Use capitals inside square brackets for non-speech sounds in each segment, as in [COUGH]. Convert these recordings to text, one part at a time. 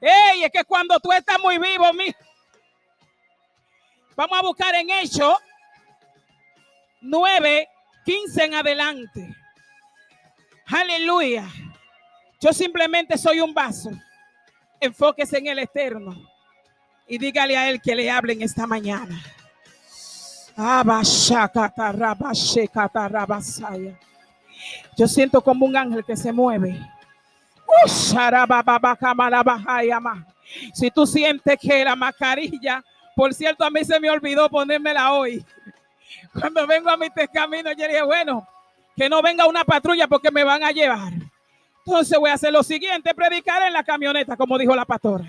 Ey, es que cuando tú estás muy vivo, mi... vamos a buscar en Hechos 9, 15 en adelante. Aleluya. Yo simplemente soy un vaso. Enfóquese en el eterno y dígale a él que le hablen esta mañana. Yo siento como un ángel que se mueve. Si tú sientes que la mascarilla, por cierto, a mí se me olvidó ponérmela hoy. Cuando vengo a mi camino, yo dije, bueno, que no venga una patrulla porque me van a llevar. Entonces voy a hacer lo siguiente, predicar en la camioneta, como dijo la pastora.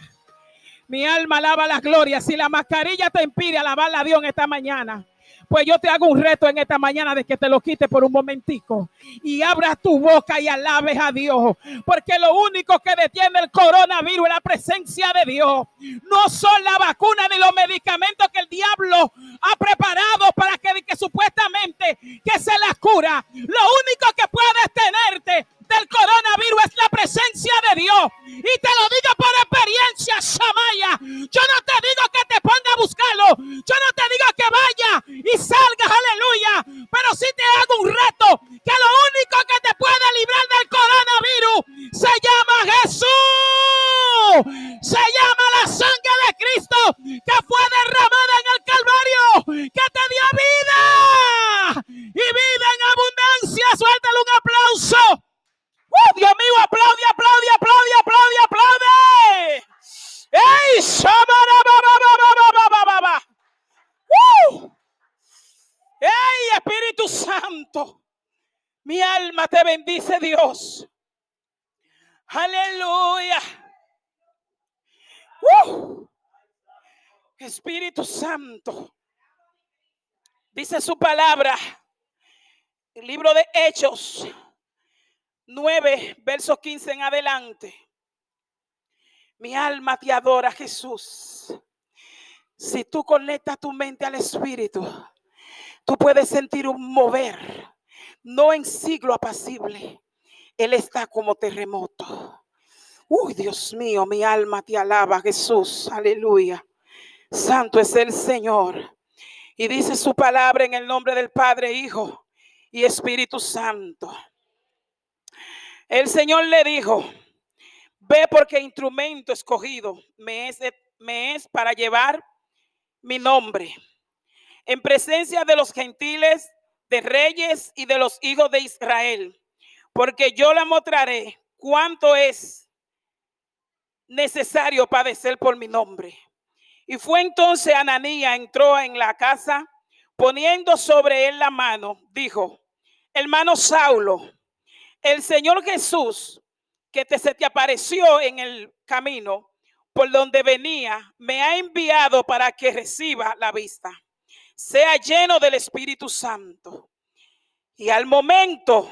Mi alma alaba la gloria. Si la mascarilla te impide alabar a Dios en esta mañana, pues yo te hago un reto en esta mañana de que te lo quites por un momentico y abras tu boca y alabes a Dios. Porque lo único que detiene el coronavirus es la presencia de Dios. No son la vacuna ni los medicamentos que el diablo ha preparado para que, supuestamente que se las cura. Lo único que puede detenerte del coronavirus es la presencia de Dios. Y te lo digo por experiencia, Shamaya. Yo no te digo que te ponga a buscarlo. Yo no te digo que vaya y salgas, aleluya. Pero sí te hago un reto que lo único que te puede librar del coronavirus se llama Jesús. Se llama la sangre de Cristo que fue derramada en el Calvario, que te dio vida y vida en abundancia. Suéltale un aplauso. ¡Uh, Dios mío, aplaude, aplaude, aplaude, aplaude, aplaude. ¡Ey! ¡Uh! ¡Ey, Espíritu Santo! Mi alma te bendice, Dios. Aleluya. ¡Uh! Espíritu Santo. Dice su palabra. El libro de Hechos 9, versos 15 en adelante. Mi alma te adora, Jesús. Si tú conectas tu mente al Espíritu, tú puedes sentir un mover, no en siglo apacible. Él está como terremoto. Uy, Dios mío, mi alma te alaba, Jesús. Aleluya. Santo es el Señor. Y dice su palabra en el nombre del Padre, Hijo y Espíritu Santo. El Señor le dijo, ve porque instrumento escogido me es, para llevar mi nombre en presencia de los gentiles, de reyes y de los hijos de Israel, porque yo le mostraré cuánto es necesario padecer por mi nombre. Y fue entonces Ananía, entró en la casa, poniendo sobre él la mano, dijo, hermano Saulo, el Señor Jesús que te, se te apareció en el camino por donde venía, me ha enviado para que reciba la vista. Sea lleno del Espíritu Santo. Y al momento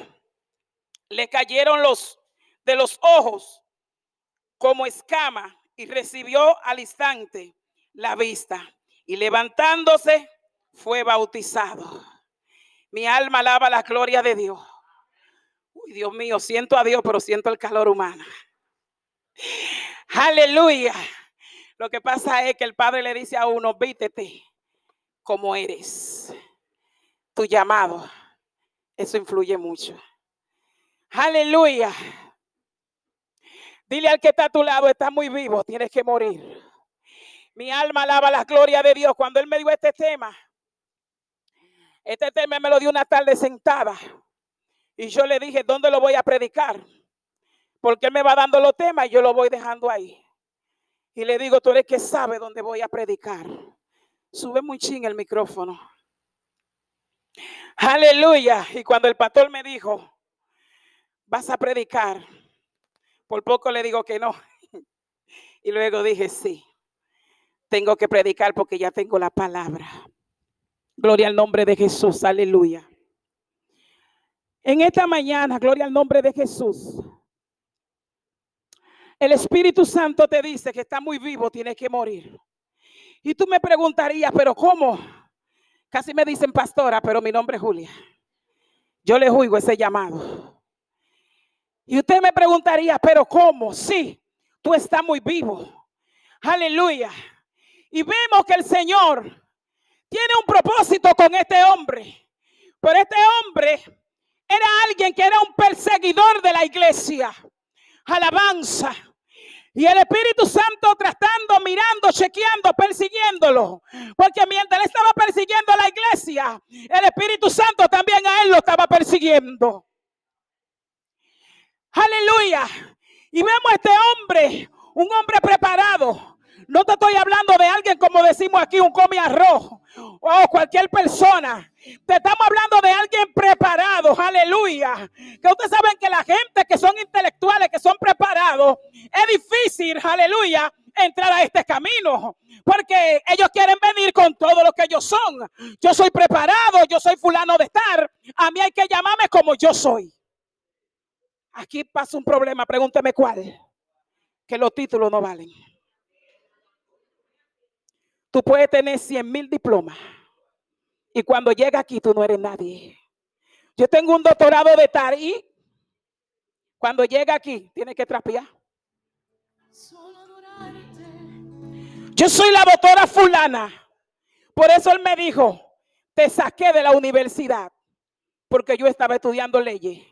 le cayeron los de los ojos como escama y recibió al instante la vista. Y levantándose fue bautizado. Mi alma alaba la gloria de Dios. Dios mío, siento a Dios, pero siento el calor humano. Aleluya. Lo que pasa es que el Padre le dice a uno, vítete como eres. Tu llamado. Eso influye mucho. Aleluya. Dile al que está a tu lado, está muy vivo, tienes que morir. Mi alma alaba la gloria de Dios. Cuando Él me dio este tema, este tema me lo dio una tarde sentada. Y yo le dije, ¿dónde lo voy a predicar? Porque él me va dando los temas y yo lo voy dejando ahí. Y le digo, tú eres que sabe dónde voy a predicar. Sube muy ching el micrófono. Aleluya. Y cuando el pastor me dijo, vas a predicar, por poco le digo que no. [LAUGHS] Y luego dije, sí, tengo que predicar porque ya tengo la palabra. Gloria al nombre de Jesús. Aleluya. En esta mañana, gloria al nombre de Jesús. El Espíritu Santo te dice que está muy vivo, tiene que morir. Y tú me preguntarías, pero ¿cómo? Casi me dicen pastora, pero mi nombre es Julia. Yo le juigo ese llamado. Y usted me preguntaría, pero ¿cómo? Sí, tú estás muy vivo. Aleluya. Y vemos que el Señor tiene un propósito con este hombre. Pero este hombre era alguien que era un perseguidor de la iglesia. Alabanza. Y el Espíritu Santo tratando, mirando, chequeando, persiguiéndolo. Porque mientras él estaba persiguiendo a la iglesia, el Espíritu Santo también a él lo estaba persiguiendo. Aleluya. Y vemos a este hombre, un hombre preparado. No te estoy hablando de alguien como decimos aquí, un come arroz o cualquier persona. Te estamos hablando de alguien preparado, aleluya. Que ustedes saben que la gente que son intelectuales, que son preparados, es difícil, aleluya, entrar a este camino. Porque ellos quieren venir con todo lo que ellos son. Yo soy preparado, yo soy fulano de estar. A mí hay que llamarme como yo soy. Aquí pasa un problema, pregúnteme cuál. Que los títulos no valen. Tú puedes tener 100 mil diplomas. Y cuando llega aquí tú no eres nadie. Yo tengo un doctorado de tal y cuando llega aquí tiene que trapear. Yo soy la doctora fulana. Por eso él me dijo, te saqué de la universidad porque yo estaba estudiando leyes.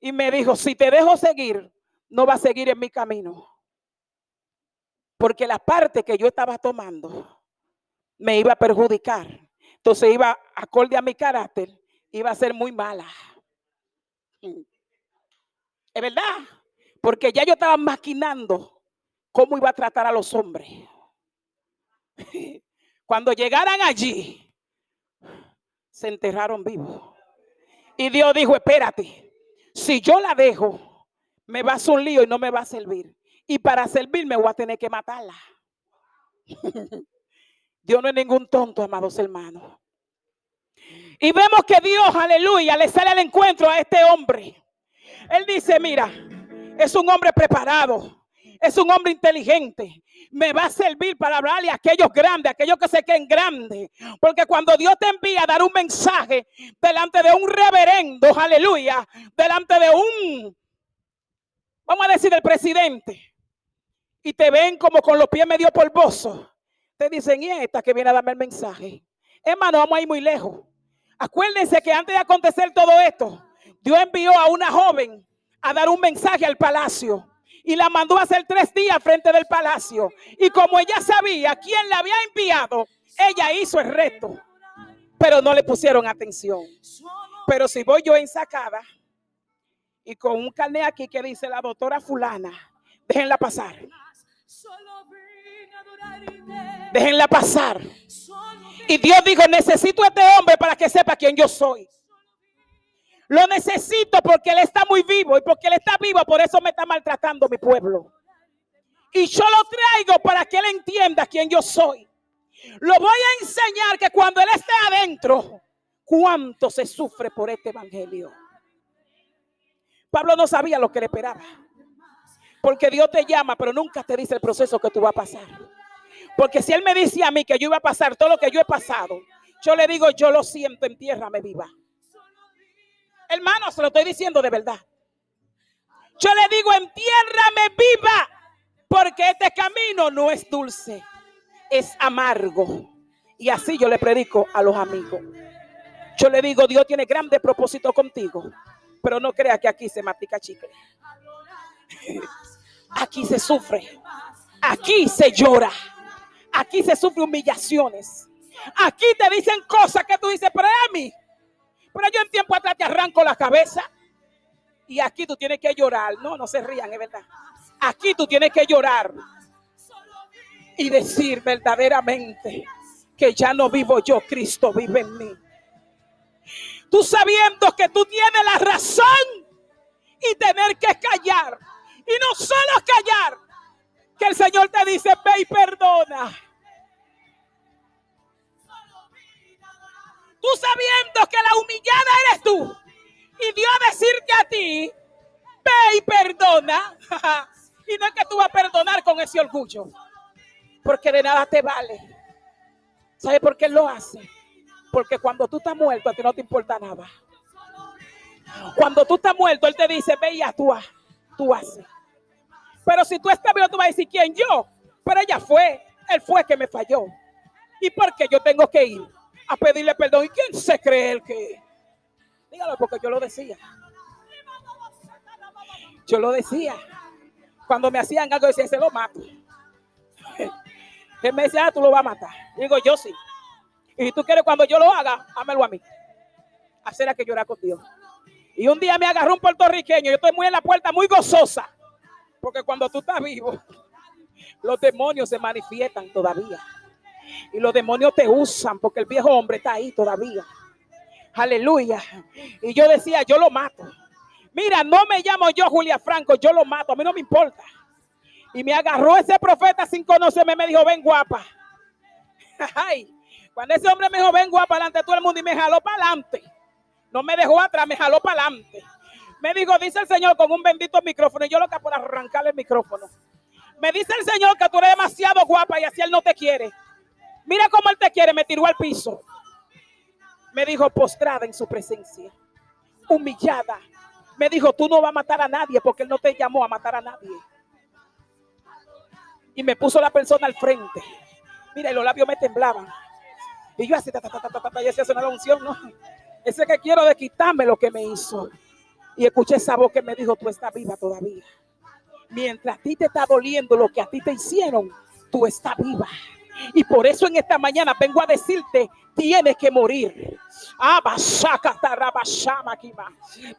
Y me dijo, si te dejo seguir, no va a seguir en mi camino. Porque la parte que yo estaba tomando me iba a perjudicar. Entonces iba, acorde a mi carácter, iba a ser muy mala. Es verdad, porque ya yo estaba maquinando cómo iba a tratar a los hombres. Cuando llegaran allí, se enterraron vivos. Y Dios dijo, espérate, si yo la dejo, me va a hacer un lío y no me va a servir. Y para servirme voy a tener que matarla. Dios no es ningún tonto, amados hermanos. Y vemos que Dios, aleluya, le sale al encuentro a este hombre. Él dice, mira, es un hombre preparado, es un hombre inteligente. Me va a servir para hablarle a aquellos grandes, a aquellos que se creen grandes. Porque cuando Dios te envía a dar un mensaje delante de un reverendo, aleluya, delante de un, vamos a decir, el presidente, y te ven como con los pies medio polvosos, te dicen, y esta que viene a darme el mensaje. Hermano, vamos a ir muy lejos. Acuérdense que antes de acontecer todo esto, Dios envió a una joven a dar un mensaje al palacio y la mandó a hacer tres días frente del palacio. Y como ella sabía quién la había enviado, ella hizo el reto, pero no le pusieron atención. Pero si voy yo ensacada y con un carnet aquí que dice la doctora fulana, déjenla pasar. Déjenla pasar. Y Dios dijo, necesito a este hombre para que sepa quién yo soy. Lo necesito porque él está muy vivo y porque él está vivo, por eso me está maltratando mi pueblo. Y yo lo traigo para que él entienda quién yo soy. Lo voy a enseñar que cuando él esté adentro, cuánto se sufre por este evangelio. Pablo no sabía lo que le esperaba. Porque Dios te llama, pero nunca te dice el proceso que tú vas a pasar. Porque si Él me dice a mí que yo iba a pasar todo lo que yo he pasado, yo le digo, yo lo siento, en tierra me viva. Hermano, se lo estoy diciendo de verdad. Yo le digo, en tierra me viva, porque este camino no es dulce, es amargo. Y así yo le predico a los amigos. Yo le digo, Dios tiene grandes propósitos contigo, pero no crea que aquí se matica chicle. [LAUGHS] Aquí se sufre. Aquí se llora. Aquí se sufre humillaciones. Aquí te dicen cosas que tú dices, pero a mí. Pero yo en tiempo atrás te arranco la cabeza. Y aquí tú tienes que llorar. No, no se rían, es verdad. Aquí tú tienes que llorar. Y decir verdaderamente que ya no vivo yo, Cristo vive en mí. Tú sabiendo que tú tienes la razón y tener que callar y no solo callar, que el Señor te dice, ve y perdona. Tú sabiendo que la humillada eres tú. Y Dios decirte a ti, ve y perdona. [LAUGHS] y no es que tú vas a perdonar con ese orgullo. Porque de nada te vale. ¿Sabe por qué lo hace? Porque cuando tú estás muerto, a ti no te importa nada. Cuando tú estás muerto, Él te dice, ve y actúa. Tú. Pero si tú estás vivo, tú vas a decir, ¿quién yo? Pero ella fue, él fue que me falló. ¿Y por qué yo tengo que ir a pedirle perdón? ¿Y quién se cree el que? Dígalo porque yo lo decía. Yo lo decía. Cuando me hacían algo, decía, se lo mato. [LAUGHS] Él me decía, ah, tú lo vas a matar. Digo, yo sí. Y si tú quieres cuando yo lo haga, hámelo a mí. Hacer a que llorar contigo. Y un día me agarró un puertorriqueño. Yo estoy muy en la puerta, muy gozosa. Porque cuando tú estás vivo, los demonios se manifiestan todavía. Y los demonios te usan porque el viejo hombre está ahí todavía. Aleluya. Y yo decía, yo lo mato. Mira, no me llamo yo Julia Franco, yo lo mato, a mí no me importa. Y me agarró ese profeta sin conocerme, me dijo, ven guapa. [LAUGHS] Ay, cuando ese hombre me dijo, ven guapa, delante de todo el mundo y me jaló para adelante. No me dejó atrás, me jaló para adelante. Me dijo, dice el Señor con un bendito micrófono. Y yo lo que por arrancarle el micrófono. Me dice el Señor que tú eres demasiado guapa y así Él no te quiere. Mira cómo Él te quiere. Me tiró al piso. Me dijo, postrada en su presencia. Humillada. Me dijo, tú no vas a matar a nadie porque Él no te llamó a matar a nadie. Y me puso la persona al frente. Mira, y los labios me temblaban. Y yo así, ta, ta, es una unción, ¿no? Ese que quiero de quitarme lo que me hizo. Y escuché esa voz que me dijo, tú estás viva todavía. Mientras a ti te está doliendo lo que a ti te hicieron, tú estás viva. Y por eso en esta mañana vengo a decirte, tienes que morir.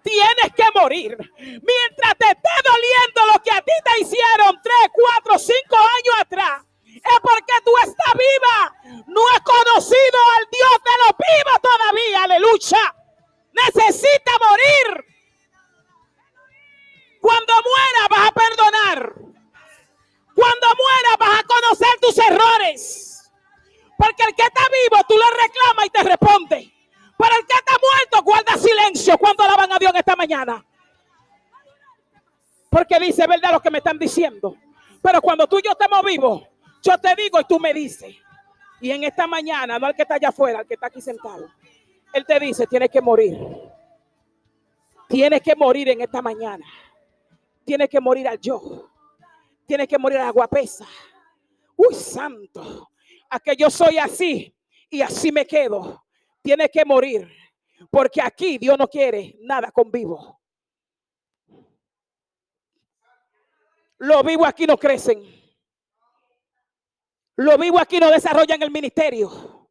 Tienes que morir. Mientras te esté doliendo lo que a ti te hicieron tres, cuatro, cinco años atrás. Es porque tú estás viva. No has conocido al Dios de los vivos todavía. Aleluya. Necesita morir. Cuando muera vas a perdonar. Cuando muera vas a conocer tus errores. Porque el que está vivo tú le reclamas y te responde. Pero el que está muerto guarda silencio cuando alaban a Dios en esta mañana. Porque dice verdad lo que me están diciendo. Pero cuando tú y yo estamos vivos, yo te digo y tú me dices. Y en esta mañana, no al que está allá afuera, al que está aquí sentado. Él te dice, tienes que morir. Tienes que morir en esta mañana. Tienes que morir al yo. Tienes que morir a la guapesa. Uy, santo. A que yo soy así y así me quedo. Tienes que morir. Porque aquí Dios no quiere nada con vivo. Los vivos aquí no crecen. Los vivos aquí no desarrollan el ministerio.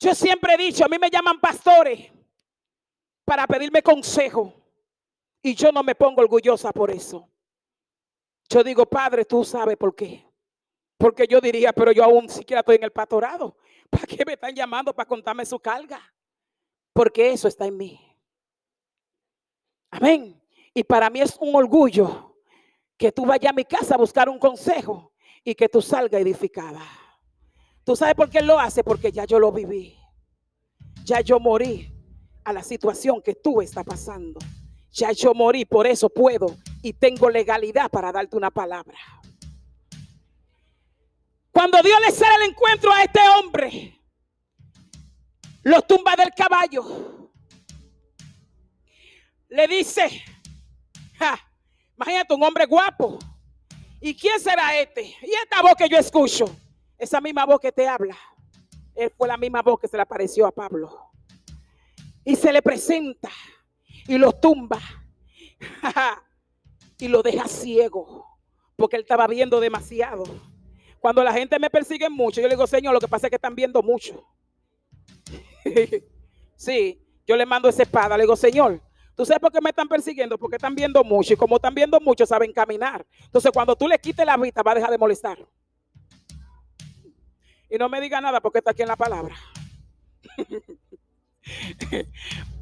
Yo siempre he dicho, a mí me llaman pastores para pedirme consejo. Y yo no me pongo orgullosa por eso. Yo digo, Padre, tú sabes por qué. Porque yo diría, pero yo aún siquiera estoy en el pastorado. ¿Para qué me están llamando para contarme su carga? Porque eso está en mí. Amén. Y para mí es un orgullo que tú vayas a mi casa a buscar un consejo y que tú salgas edificada. ¿Tú sabes por qué lo hace? Porque ya yo lo viví. Ya yo morí a la situación que tú estás pasando. Ya yo morí, por eso puedo y tengo legalidad para darte una palabra. Cuando Dios le sale el encuentro a este hombre, lo tumba del caballo. Le dice, imagínate un hombre guapo. ¿Y quién será este? Y esta voz que yo escucho, esa misma voz que te habla, él fue la misma voz que se le apareció a Pablo. Y se le presenta y lo tumba [LAUGHS] y lo deja ciego porque él estaba viendo demasiado. Cuando la gente me persigue mucho, yo le digo, Señor, lo que pasa es que están viendo mucho. [LAUGHS] sí, yo le mando esa espada, le digo, Señor, ¿tú sabes por qué me están persiguiendo? Porque están viendo mucho y como están viendo mucho, saben caminar. Entonces, cuando tú le quites la vista, va a dejar de molestar. Y no me diga nada porque está aquí en la palabra. [LAUGHS]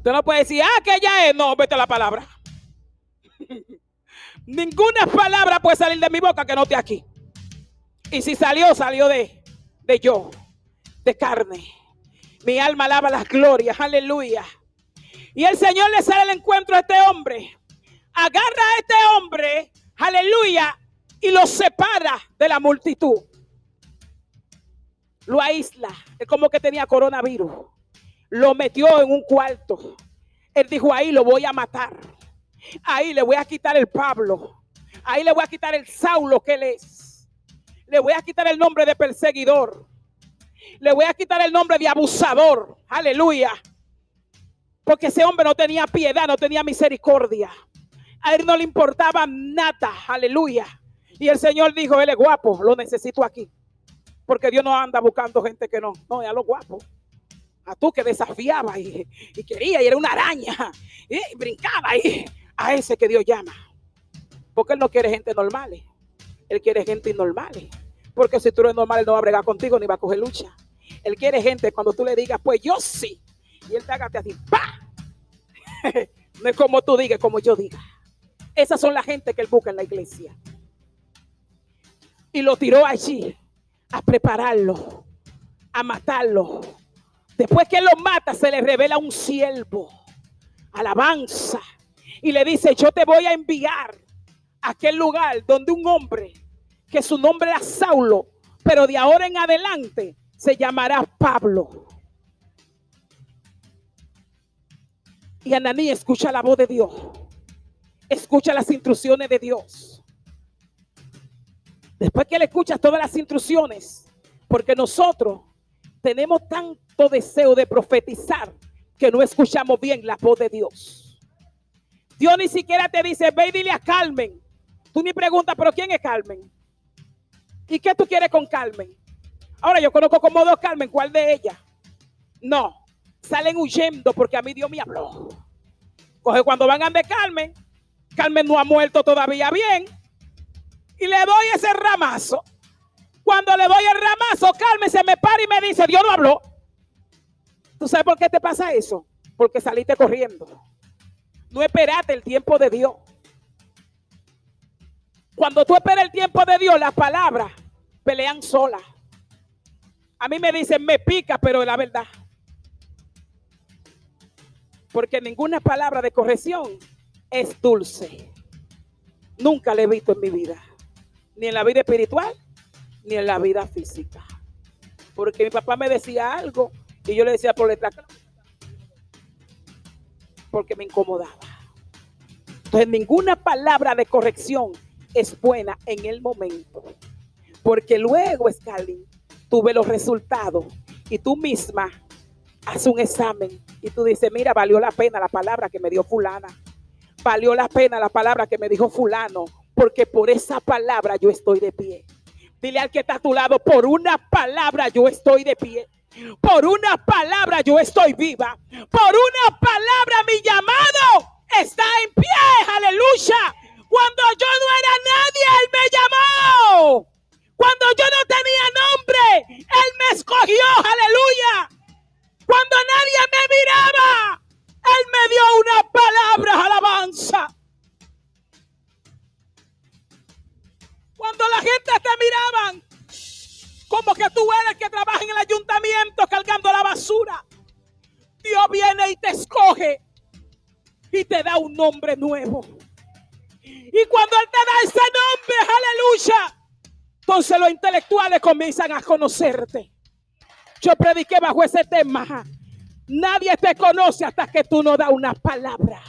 Tú no puedes decir, ah, que ya es. No, vete a la palabra. [LAUGHS] Ninguna palabra puede salir de mi boca que no esté aquí. Y si salió, salió de, de yo, de carne. Mi alma alaba las glorias, aleluya. Y el Señor le sale al encuentro a este hombre. Agarra a este hombre, aleluya, y lo separa de la multitud. Lo aísla. Es como que tenía coronavirus lo metió en un cuarto. Él dijo, ahí lo voy a matar. Ahí le voy a quitar el Pablo. Ahí le voy a quitar el Saulo que él es. Le voy a quitar el nombre de perseguidor. Le voy a quitar el nombre de abusador. Aleluya. Porque ese hombre no tenía piedad, no tenía misericordia. A él no le importaba nada. Aleluya. Y el Señor dijo, él es guapo, lo necesito aquí. Porque Dios no anda buscando gente que no. No, ya lo guapo. A tú que desafiaba y, quería y era una araña. Y brincaba y a ese que Dios llama. Porque Él no quiere gente normal. Él quiere gente normal. Porque si tú eres normal, Él no va a bregar contigo ni va a coger lucha. Él quiere gente cuando tú le digas, pues yo sí. Y Él te haga así, ¡pa! [LAUGHS] no es como tú digas, como yo diga. Esas son la gente que Él busca en la iglesia. Y lo tiró allí a prepararlo, a matarlo. Después que lo mata, se le revela un siervo, alabanza, y le dice, yo te voy a enviar a aquel lugar donde un hombre, que su nombre era Saulo, pero de ahora en adelante se llamará Pablo. Y Ananí escucha la voz de Dios, escucha las instrucciones de Dios. Después que le escuchas todas las instrucciones, porque nosotros tenemos tanto deseo de profetizar que no escuchamos bien la voz de Dios. Dios ni siquiera te dice, ve y dile a Carmen. Tú ni preguntas, pero ¿quién es Carmen? ¿Y qué tú quieres con Carmen? Ahora yo conozco como dos Carmen, ¿cuál de ellas? No, salen huyendo porque a mí Dios me habló. Coge cuando van a de Carmen, Carmen no ha muerto todavía bien, y le doy ese ramazo. Cuando le doy el ramazo, Carmen se me para y me dice, Dios no habló. ¿Tú sabes por qué te pasa eso? Porque saliste corriendo. No esperaste el tiempo de Dios. Cuando tú esperas el tiempo de Dios, las palabras pelean solas. A mí me dicen, me pica, pero la verdad. Porque ninguna palabra de corrección es dulce. Nunca la he visto en mi vida ni en la vida espiritual, ni en la vida física. Porque mi papá me decía algo y yo le decía por letra porque me incomodaba. Entonces ninguna palabra de corrección es buena en el momento. Porque luego, Scarlett, tuve los resultados y tú misma haces un examen y tú dices, mira, valió la pena la palabra que me dio fulana. Valió la pena la palabra que me dijo fulano porque por esa palabra yo estoy de pie. Dile al que está a tu lado, por una palabra yo estoy de pie. Por una palabra yo estoy viva. Por una palabra mi llamado está en pie. Aleluya. Cuando yo no era nadie, Él me llamó. Cuando yo no tenía nombre, Él me escogió. Aleluya. Cuando nadie me miraba, Él me dio una palabra, alabanza. Cuando la gente te miraban como que tú eres el que trabaja en el ayuntamiento cargando la basura, Dios viene y te escoge y te da un nombre nuevo. Y cuando Él te da ese nombre, aleluya, entonces los intelectuales comienzan a conocerte. Yo prediqué bajo ese tema. Nadie te conoce hasta que tú no das una palabra.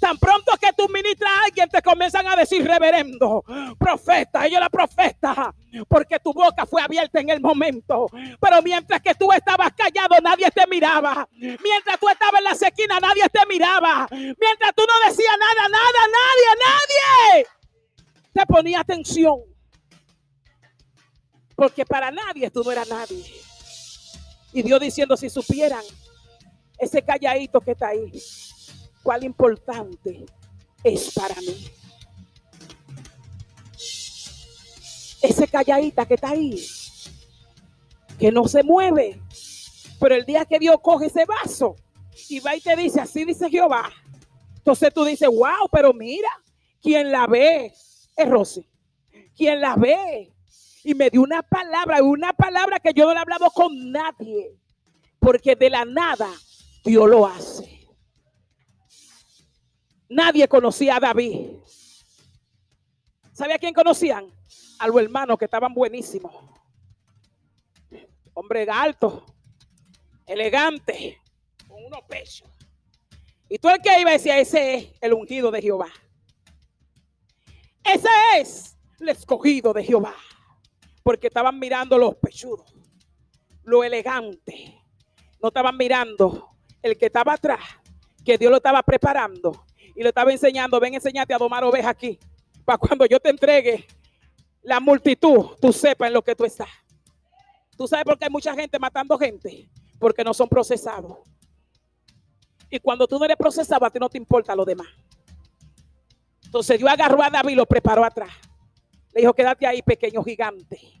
Tan pronto que tú ministras a alguien, te comienzan a decir reverendo, profeta, ella la profeta, porque tu boca fue abierta en el momento. Pero mientras que tú estabas callado, nadie te miraba. Mientras tú estabas en la sequina, nadie te miraba. Mientras tú no decías nada, nada, nadie, nadie te ponía atención. Porque para nadie tú no eras nadie. Y Dios diciendo, si supieran ese calladito que está ahí cuál importante es para mí. Ese calladita que está ahí, que no se mueve, pero el día que Dios coge ese vaso y va y te dice, así dice Jehová, entonces tú dices, wow, pero mira, quien la ve es Rosy, quien la ve. Y me dio una palabra, una palabra que yo no le he hablado con nadie, porque de la nada Dios lo hace. Nadie conocía a David. ¿Sabía quién conocían? A los hermanos que estaban buenísimos. Hombre alto, elegante, con unos pechos. Y tú el que iba decía, ese es el ungido de Jehová. Ese es el escogido de Jehová. Porque estaban mirando los pechudos, lo elegante. No estaban mirando el que estaba atrás, que Dios lo estaba preparando y le estaba enseñando, ven enseñate a domar ovejas aquí, para cuando yo te entregue la multitud, tú sepas en lo que tú estás. Tú sabes por qué hay mucha gente matando gente, porque no son procesados. Y cuando tú no eres procesado, a ti no te importa lo demás. Entonces Dios agarró a David y lo preparó atrás. Le dijo, quédate ahí, pequeño gigante.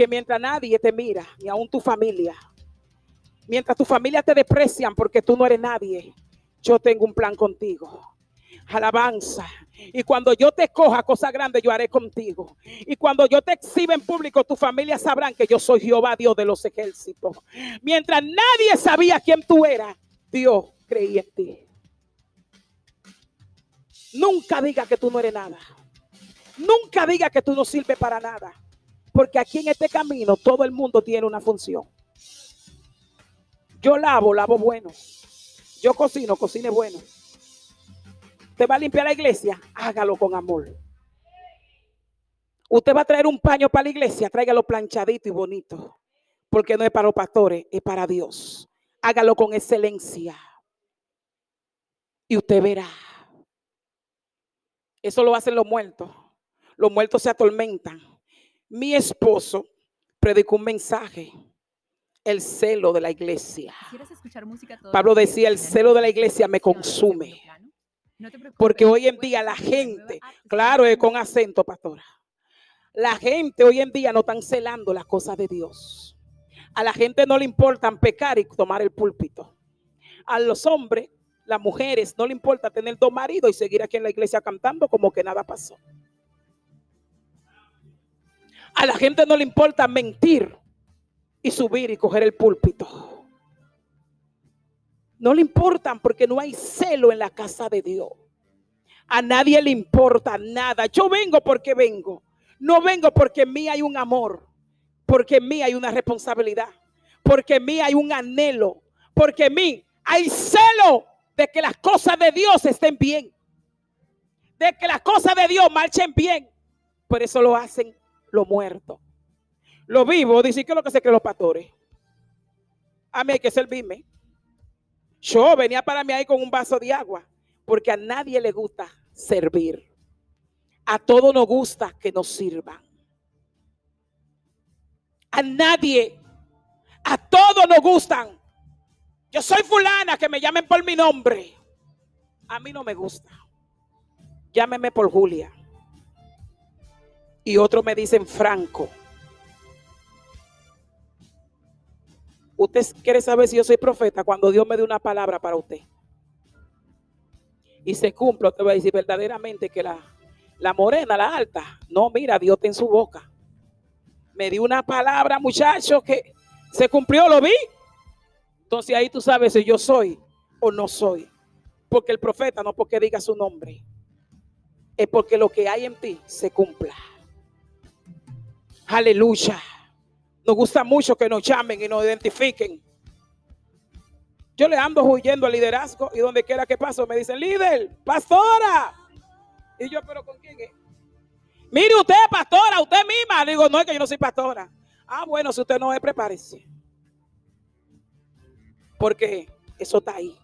Que mientras nadie te mira, ni aún tu familia, mientras tu familia te desprecian porque tú no eres nadie, yo tengo un plan contigo. Alabanza. Y cuando yo te coja cosa grande, yo haré contigo. Y cuando yo te exhiba en público, tu familia sabrán que yo soy Jehová, Dios de los ejércitos. Mientras nadie sabía quién tú eras, Dios creía en ti. Nunca diga que tú no eres nada. Nunca diga que tú no sirves para nada. Porque aquí en este camino todo el mundo tiene una función. Yo lavo, lavo bueno. Yo cocino, cocine bueno. Usted va a limpiar la iglesia, hágalo con amor. Usted va a traer un paño para la iglesia, tráigalo planchadito y bonito. Porque no es para los pastores, es para Dios. Hágalo con excelencia. Y usted verá. Eso lo hacen los muertos. Los muertos se atormentan. Mi esposo predicó un mensaje. El celo de la iglesia. Pablo decía, el celo de la iglesia me consume. Porque hoy en día la gente, claro, es con acento, pastora. La gente hoy en día no están celando las cosas de Dios. A la gente no le importan pecar y tomar el púlpito. A los hombres las mujeres no le importa tener dos maridos y seguir aquí en la iglesia cantando como que nada pasó. A la gente no le importa mentir y subir y coger el púlpito. No le importan porque no hay celo en la casa de Dios. A nadie le importa nada. Yo vengo porque vengo. No vengo porque en mí hay un amor. Porque en mí hay una responsabilidad. Porque en mí hay un anhelo. Porque en mí hay celo de que las cosas de Dios estén bien. De que las cosas de Dios marchen bien. Por eso lo hacen los muertos. Lo vivo, dice que es lo que se creen los pastores. A mí hay que servirme. Yo venía para mí ahí con un vaso de agua. Porque a nadie le gusta servir. A todos nos gusta que nos sirvan. A nadie, a todos nos gustan yo soy fulana, que me llamen por mi nombre. A mí no me gusta. Llámeme por Julia. Y otros me dicen Franco. Usted quiere saber si yo soy profeta cuando Dios me dé una palabra para usted. Y se cumple, te voy a decir verdaderamente que la, la morena, la alta, no, mira, Dios está en su boca. Me dio una palabra, muchacho, que se cumplió, lo vi. Entonces ahí tú sabes si yo soy o no soy. Porque el profeta no porque diga su nombre. Es porque lo que hay en ti se cumpla. Aleluya. Nos gusta mucho que nos llamen y nos identifiquen. Yo le ando huyendo al liderazgo y donde quiera que paso me dicen, líder, pastora. Y yo, pero ¿con quién es? Mire usted, pastora, usted misma. Digo, no es que yo no soy pastora. Ah, bueno, si usted no es, prepárese. Porque eso está ahí.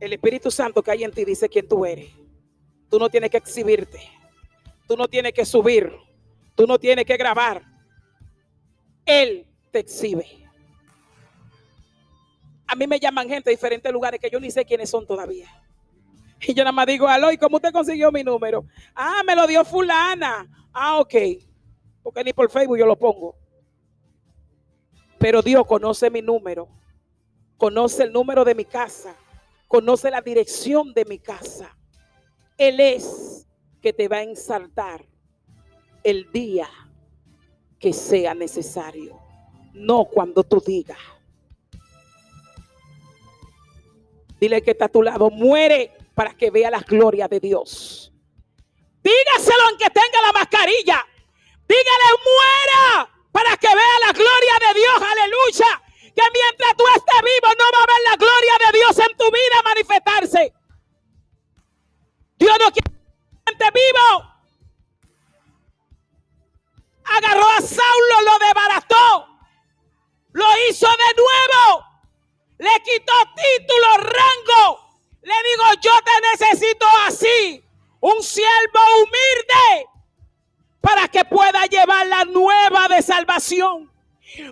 El Espíritu Santo que hay en ti dice quién tú eres. Tú no tienes que exhibirte. Tú no tienes que subir. Tú no tienes que grabar. Él te exhibe. A mí me llaman gente de diferentes lugares que yo ni sé quiénes son todavía. Y yo nada más digo, ¿y ¿cómo usted consiguió mi número? Ah, me lo dio fulana. Ah, ok. Porque ni por Facebook yo lo pongo. Pero Dios conoce mi número conoce el número de mi casa, conoce la dirección de mi casa. Él es que te va a ensaltar el día que sea necesario, no cuando tú digas. Dile que está a tu lado, muere para que vea las glorias de Dios. Dígaselo aunque tenga la mascarilla. Dígale, muera para que vea la gloria de Dios. Aleluya que mientras tú estés vivo no va a ver la gloria de Dios en tu vida manifestarse. Dios no quiere que estés vivo. Agarró a Saulo, lo debarató, lo hizo de nuevo, le quitó título, rango. Le digo, yo te necesito así, un siervo humilde, para que pueda llevar la nueva de salvación.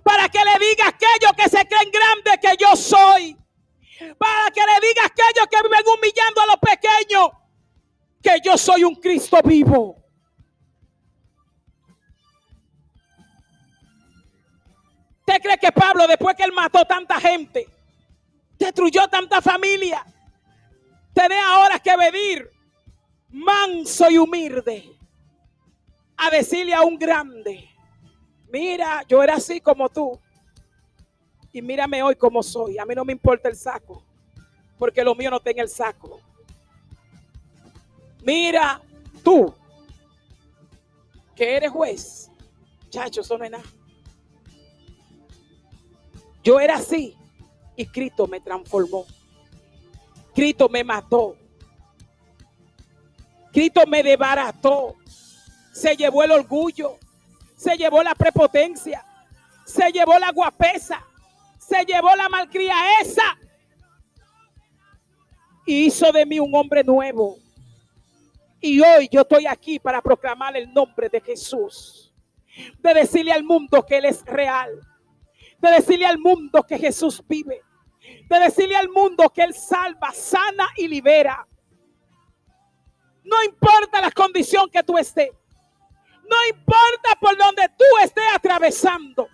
Para que le diga aquellos que se creen grandes que yo soy. Para que le diga aquellos que viven humillando a los pequeños que yo soy un Cristo vivo. ¿Usted cree que Pablo, después que él mató tanta gente, destruyó tanta familia, tiene ahora que venir manso y humilde a decirle a un grande, mira, yo era así como tú, y mírame hoy como soy, a mí no me importa el saco, porque lo mío no está en el saco. Mira, tú, que eres juez, chacho, eso no es nada. Yo era así y Cristo me transformó. Cristo me mató. Cristo me desbarató. Se llevó el orgullo. Se llevó la prepotencia. Se llevó la guapesa. Se llevó la malcría esa. Y hizo de mí un hombre nuevo. Y hoy yo estoy aquí para proclamar el nombre de Jesús. De decirle al mundo que Él es real de decirle al mundo que Jesús vive, de decirle al mundo que Él salva, sana y libera. No importa la condición que tú estés, no importa por donde tú estés atravesando,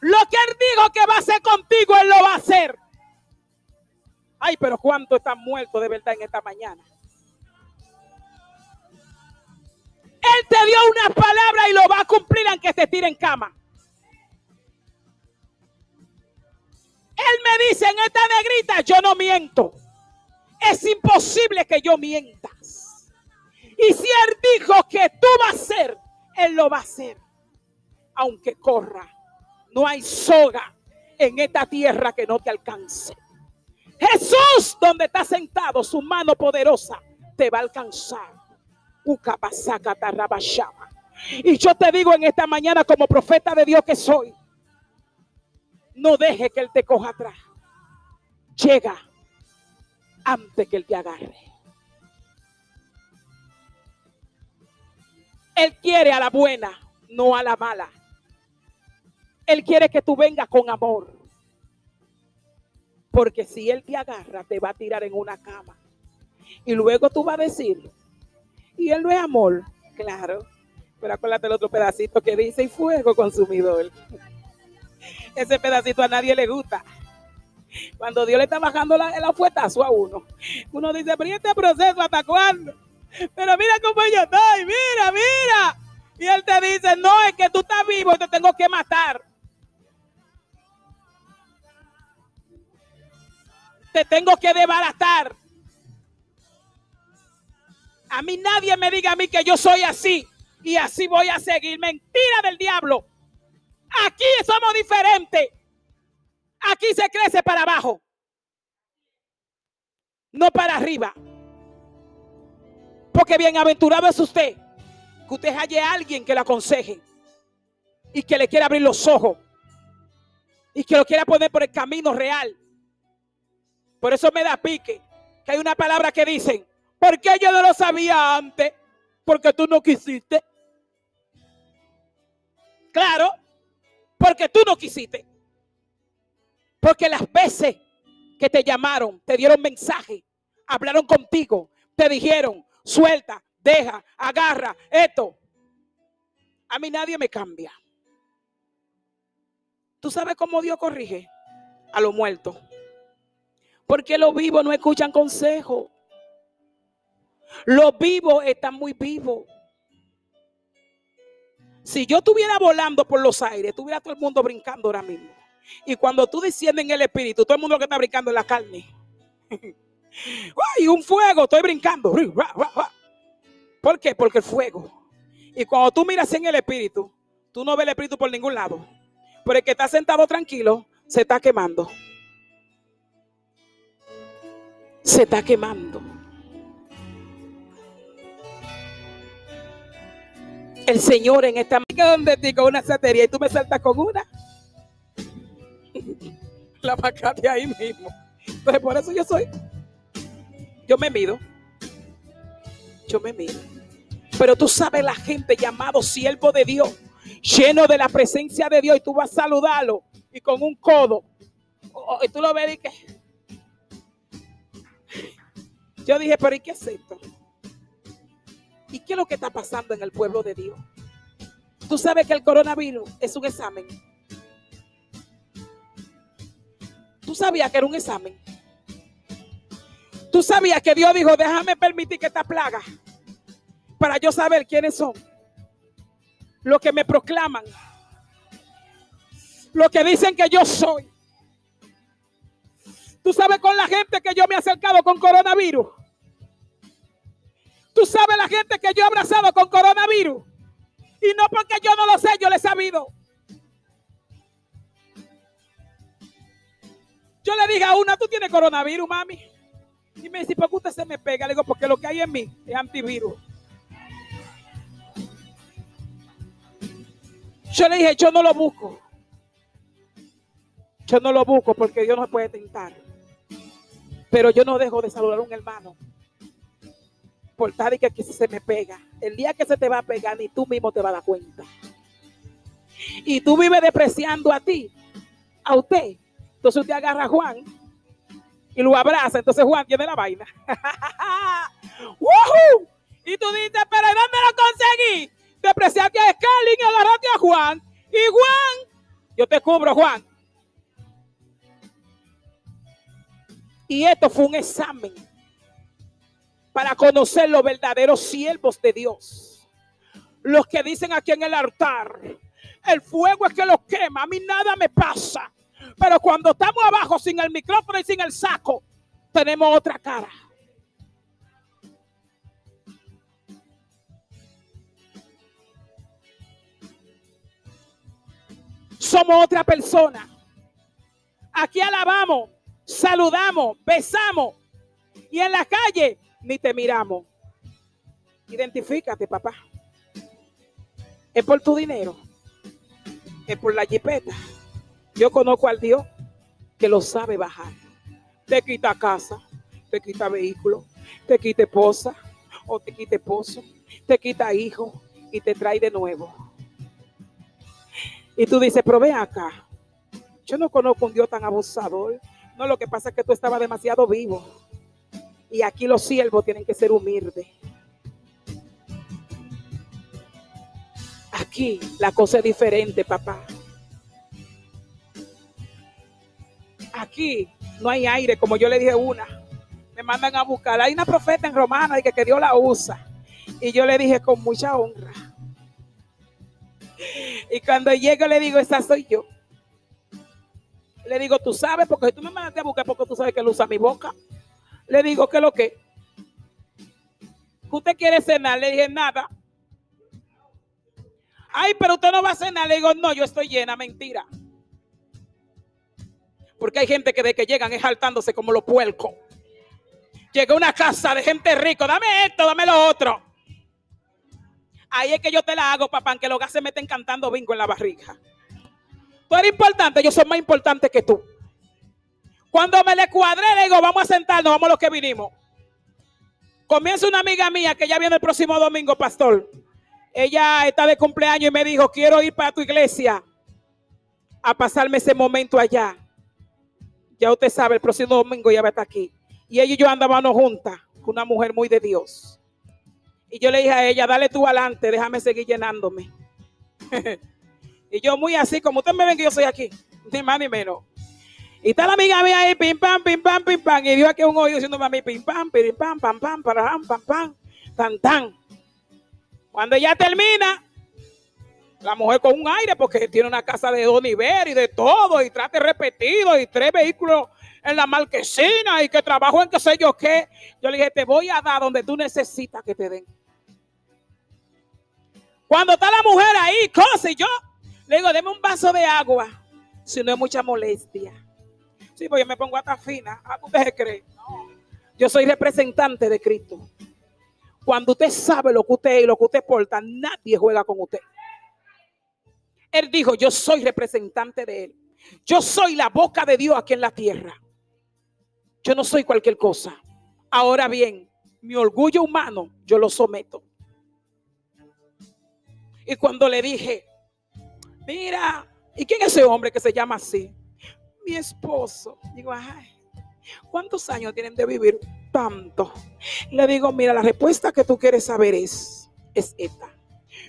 lo que Él dijo que va a hacer contigo, Él lo va a hacer. Ay, pero ¿cuánto están muertos de verdad en esta mañana? Él te dio una palabra y lo va a cumplir aunque te tire en cama. Él me dice en esta negrita, yo no miento. Es imposible que yo mientas. Y si Él dijo que tú vas a ser, Él lo va a hacer. Aunque corra, no hay soga en esta tierra que no te alcance. Jesús, donde está sentado, su mano poderosa te va a alcanzar. Y yo te digo en esta mañana como profeta de Dios que soy, no deje que Él te coja atrás. Llega antes que Él te agarre. Él quiere a la buena, no a la mala. Él quiere que tú vengas con amor. Porque si Él te agarra, te va a tirar en una cama. Y luego tú vas a decir, y Él no es amor, claro. Pero acuérdate el otro pedacito que dice, y fuego consumidor. Ese pedacito a nadie le gusta. Cuando Dios le está bajando la, el afuetazo a uno, uno dice, pero este proceso hasta cuándo? Pero mira cómo yo estoy, mira, mira. Y él te dice, no, es que tú estás vivo y te tengo que matar. Te tengo que desbaratar. A mí nadie me diga a mí que yo soy así y así voy a seguir. Mentira del diablo. Aquí somos diferentes. Aquí se crece para abajo, no para arriba. Porque bienaventurado es usted, que usted halle alguien que lo aconseje y que le quiera abrir los ojos y que lo quiera poner por el camino real. Por eso me da pique que hay una palabra que dicen, ¿por qué yo no lo sabía antes? Porque tú no quisiste. Claro, porque tú no quisiste. Porque las veces que te llamaron, te dieron mensaje, hablaron contigo, te dijeron, suelta, deja, agarra, esto. A mí nadie me cambia. ¿Tú sabes cómo Dios corrige? A los muertos. Porque los vivos no escuchan consejo. Los vivos están muy vivos. Si yo estuviera volando por los aires, tuviera todo el mundo brincando ahora mismo. Y cuando tú desciendes en el espíritu, todo el mundo que está brincando en la carne. [LAUGHS] ¡Ay, un fuego! Estoy brincando. ¿Por qué? Porque el fuego. Y cuando tú miras en el espíritu, tú no ves el espíritu por ningún lado. Pero el que está sentado tranquilo se está quemando. Se está quemando. El Señor en esta que donde con una satería y tú me saltas con una. [LAUGHS] La de ahí mismo. Entonces por eso yo soy. Yo me mido. Yo me mido. Pero tú sabes la gente llamado siervo de Dios, lleno de la presencia de Dios y tú vas a saludarlo y con un codo. Y tú lo ves y que... Yo dije, pero ¿y qué es esto? ¿Y qué es lo que está pasando en el pueblo de Dios? Tú sabes que el coronavirus es un examen. Tú sabías que era un examen. Tú sabías que Dios dijo, déjame permitir que esta plaga para yo saber quiénes son. Los que me proclaman. Los que dicen que yo soy. Tú sabes con la gente que yo me he acercado con coronavirus. Tú sabes la gente que yo he abrazado con coronavirus. Y no porque yo no lo sé, yo le he sabido. Yo le dije a una, tú tienes coronavirus, mami. Y me dice, ¿por qué usted se me pega? Le digo, porque lo que hay en mí es antivirus. Yo le dije, yo no lo busco. Yo no lo busco porque Dios no puede tentar. Pero yo no dejo de saludar a un hermano. Y que, que se me pega. El día que se te va a pegar, ni tú mismo te vas a dar cuenta. Y tú vives despreciando a ti, a usted. Entonces usted agarra a Juan y lo abraza. Entonces Juan tiene la vaina. [LAUGHS] Y tú dices, pero ¿dónde lo conseguí? Despreciaste a Scarlett y agarraste a Juan. Y Juan, yo te cubro, Juan. Y esto fue un examen para conocer los verdaderos siervos de Dios. Los que dicen aquí en el altar, el fuego es que los quema, a mí nada me pasa. Pero cuando estamos abajo sin el micrófono y sin el saco, tenemos otra cara. Somos otra persona. Aquí alabamos saludamos, besamos y en la calle ni te miramos. Identifícate, papá. Es por tu dinero. Es por la jipeta. Yo conozco al Dios que lo sabe bajar. Te quita casa, te quita vehículo, te quita esposa o te quita esposo, te quita hijo y te trae de nuevo. Y tú dices, pero ven acá. Yo no conozco un Dios tan abusador no, lo que pasa es que tú estabas demasiado vivo. Y aquí los siervos tienen que ser humildes. Aquí la cosa es diferente, papá. Aquí no hay aire, como yo le dije una. Me mandan a buscar. Hay una profeta en Romana y que, que Dios la usa. Y yo le dije con mucha honra. Y cuando llego le digo, esa soy yo. Le digo, tú sabes, porque si tú me mandaste a buscar, porque tú sabes que él usa mi boca. Le digo, ¿qué es lo que? ¿Usted quiere cenar? Le dije, nada. Ay, pero usted no va a cenar. Le digo, no, yo estoy llena, mentira. Porque hay gente que de que llegan es saltándose como los puercos. Llega una casa de gente rica, dame esto, dame lo otro. Ahí es que yo te la hago, papá, que los gases me estén cantando bingo en la barriga. Tú eres importante, yo soy más importante que tú. Cuando me le cuadré, le digo, vamos a sentarnos, vamos a lo que vinimos. Comienza una amiga mía que ya viene el próximo domingo, pastor. Ella está de cumpleaños y me dijo, quiero ir para tu iglesia a pasarme ese momento allá. Ya usted sabe, el próximo domingo ya va a estar aquí. Y ella y yo andábamos juntas, una mujer muy de Dios. Y yo le dije a ella, dale tú adelante, déjame seguir llenándome. [LAUGHS] Y yo muy así, como ustedes me ven que yo soy aquí, ni más ni menos. Y está la amiga mía ahí, pim pam, pim pam, pim pam. Y dio aquí un oído diciendo a mí, pim pam, pim pam, pam, pam, pam, pam, pam, tan, tan. Cuando ella termina, la mujer con un aire, porque tiene una casa de dos niveles y de todo, y trate repetido, y tres vehículos en la marquesina, y que trabajo en qué sé yo qué. Yo le dije, te voy a dar donde tú necesitas que te den. Cuando está la mujer ahí, cosa, y yo le digo, deme un vaso de agua, si no es mucha molestia. Sí, pues yo me pongo hasta fina. ¿A qué usted cree? Yo soy representante de Cristo. Cuando usted sabe lo que usted es y lo que usted porta, nadie juega con usted. Él dijo, yo soy representante de Él. Yo soy la boca de Dios aquí en la tierra. Yo no soy cualquier cosa. Ahora bien, mi orgullo humano, yo lo someto. Y cuando le dije, mira, ¿y quién es ese hombre que se llama así? Mi esposo. Digo, ay, ¿cuántos años tienen de vivir? Tanto. Le digo, mira, la respuesta que tú quieres saber es, es esta.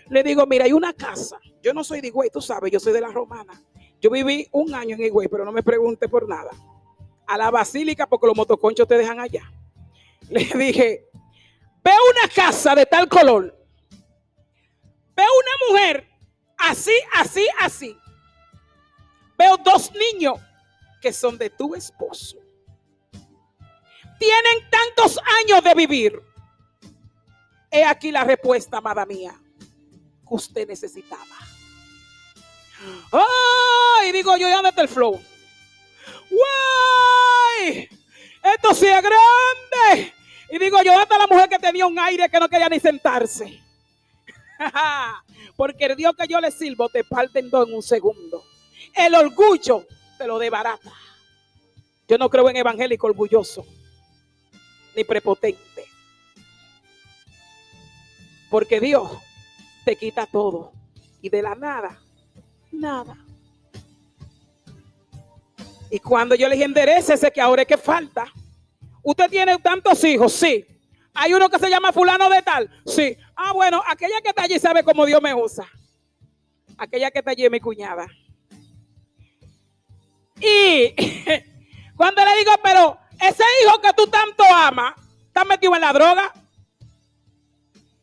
Le digo, mira, hay una casa. Yo no soy de Higüey, tú sabes, yo soy de la Romana. Yo viví un año en Higüey, pero no me pregunte por nada. A la basílica, porque los motoconchos te dejan allá. Le [LAUGHS] dije, veo una casa de tal color. Veo una mujer así, así, así. Veo dos niños que son de tu esposo. Tienen tantos años de vivir. He aquí la respuesta, amada mía, que usted necesitaba. ¡Ay! Digo yo, ¿dónde está el flow? ¡Guay! Esto sí es grande. Y digo yo, ¿dónde está la mujer que tenía un aire que no quería ni sentarse? [LAUGHS] Porque el Dios que yo le sirvo te parte en dos en un segundo. El orgullo te lo debarata. Yo no creo en evangélico orgulloso ni prepotente. Porque Dios te quita todo. Y de la nada, nada. Y cuando yo le dije, enderecese que ahora es que falta. Usted tiene tantos hijos, sí. Hay uno que se llama fulano de tal, sí. Ah, bueno, aquella que está allí sabe cómo Dios me usa. Aquella que está allí es mi cuñada. Y [LAUGHS] cuando le digo, pero ese hijo que tú tanto amas, está metido en la droga.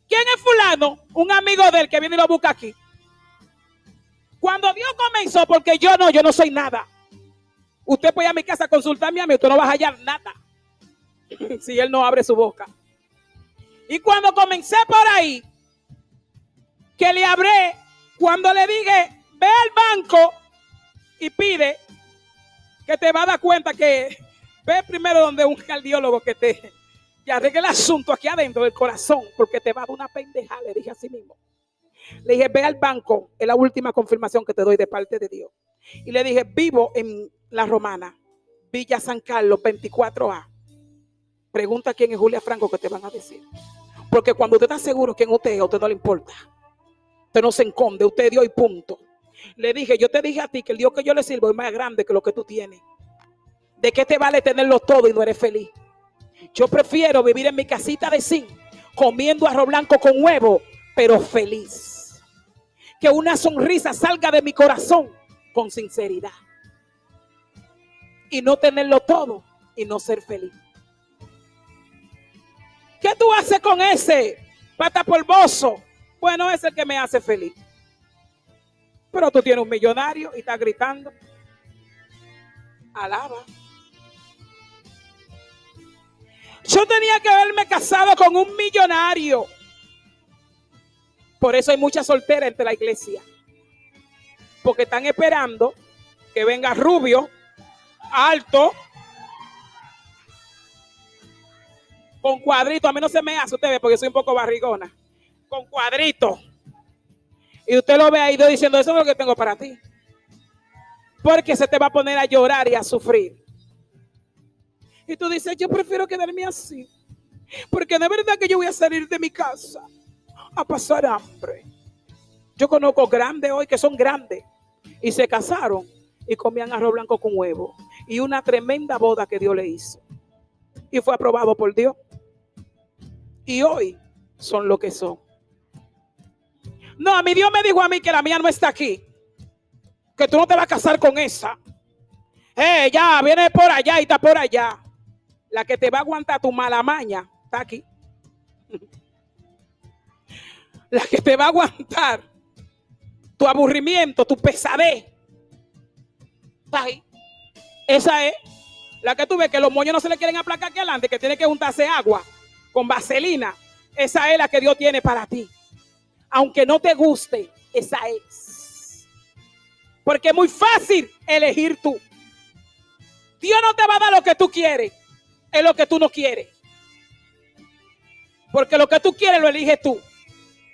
¿Quién es fulano? Un amigo de él que viene y lo busca aquí. Cuando Dios comenzó, porque yo no, yo no soy nada. Usted puede ir a mi casa a consultarme a mí, usted no va a hallar nada. [LAUGHS] si él no abre su boca. Y cuando comencé por ahí, que le hablé, cuando le dije, ve al banco y pide, que te va a dar cuenta que ve primero donde un cardiólogo que te que arregle el asunto aquí adentro del corazón, porque te va a dar una pendeja, le dije así mismo. Le dije, ve al banco, es la última confirmación que te doy de parte de Dios. Y le dije, vivo en La Romana, Villa San Carlos, 24A. Pregunta quién es Julia Franco que te van a decir. Porque cuando usted está seguro quién usted es, a usted no le importa. Usted no se enconde, usted es Dios y punto. Le dije, yo te dije a ti que el Dios que yo le sirvo es más grande que lo que tú tienes. ¿De qué te vale tenerlo todo y no eres feliz? Yo prefiero vivir en mi casita de zinc, comiendo arroz blanco con huevo, pero feliz. Que una sonrisa salga de mi corazón con sinceridad. Y no tenerlo todo y no ser feliz. ¿Qué tú haces con ese pata polvoso? Bueno, es el que me hace feliz. Pero tú tienes un millonario y estás gritando. Alaba. Yo tenía que haberme casado con un millonario. Por eso hay muchas solteras entre la iglesia. Porque están esperando que venga rubio, alto, con cuadrito. A mí no se me hace, usted ve, porque soy un poco barrigona. Con cuadrito. Y usted lo ve ahí diciendo, eso es lo que tengo para ti. Porque se te va a poner a llorar y a sufrir. Y tú dices, yo prefiero quedarme así. Porque de verdad que yo voy a salir de mi casa a pasar hambre. Yo conozco grandes hoy que son grandes y se casaron y comían arroz blanco con huevo. Y una tremenda boda que Dios le hizo. Y fue aprobado por Dios. Y hoy son lo que son. No, a mi Dios me dijo a mí que la mía no está aquí. Que tú no te vas a casar con esa. Eh, ya, viene por allá y está por allá. La que te va a aguantar tu mala maña está aquí. [LAUGHS] La que te va a aguantar tu aburrimiento, tu pesadez. Está ahí. Esa es la que tú ves que los moños no se le quieren aplacar aquí adelante, que tiene que juntarse agua con vaselina. Esa es la que Dios tiene para ti. Aunque no te guste, esa es. Porque es muy fácil elegir tú. Dios no te va a dar lo que tú quieres es lo que tú no quieres. Porque lo que tú quieres lo eliges tú.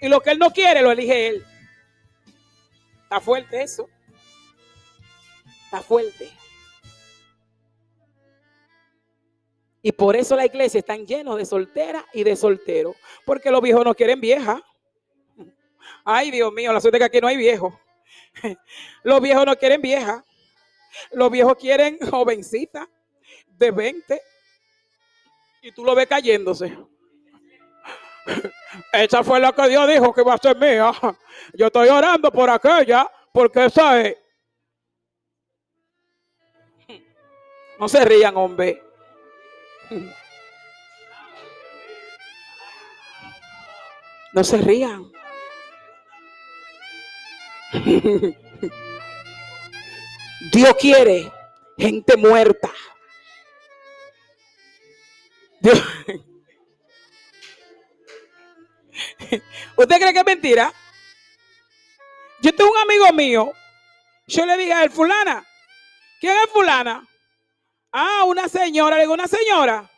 Y lo que él no quiere lo elige él. Está fuerte eso. Está fuerte. Y por eso la iglesia está llena de solteras y de solteros. Porque los viejos no quieren vieja. Ay, Dios mío, la suerte que aquí no hay viejos. [LAUGHS] Los viejos no quieren vieja. Los viejos quieren jovencita de 20. Y tú lo ves cayéndose. [LAUGHS] Esa fue la que Dios dijo que va a ser mía. [LAUGHS] Yo estoy orando por aquella porque esa es. No se rían, hombre. No se rían. [LAUGHS] Dios quiere gente muerta. Dios. [LAUGHS] ¿Usted cree que es mentira? Yo tengo un amigo mío. Yo le dije a él, fulana. ¿Quién es fulana? Ah, una señora. Le digo, una señora.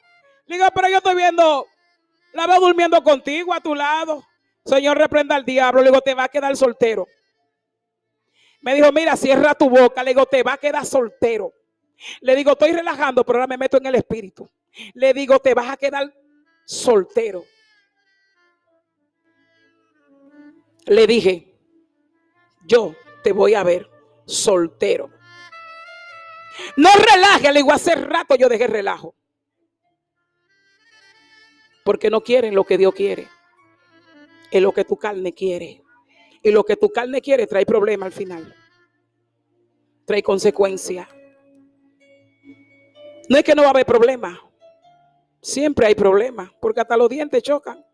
Le digo, pero yo estoy viendo, la veo durmiendo contigo a tu lado. Señor, reprenda al diablo. Le digo, te va a quedar soltero. Me dijo, mira, cierra tu boca. Le digo, te va a quedar soltero. Le digo, estoy relajando, pero ahora me meto en el espíritu. Le digo, te vas a quedar soltero. Le dije, yo te voy a ver soltero. No relaje, le digo, hace rato yo dejé relajo. Porque no quieren lo que Dios quiere. Es lo que tu carne quiere. Y lo que tu carne quiere trae problema al final. Trae consecuencia. No es que no va a haber problema. Siempre hay problema. Porque hasta los dientes chocan.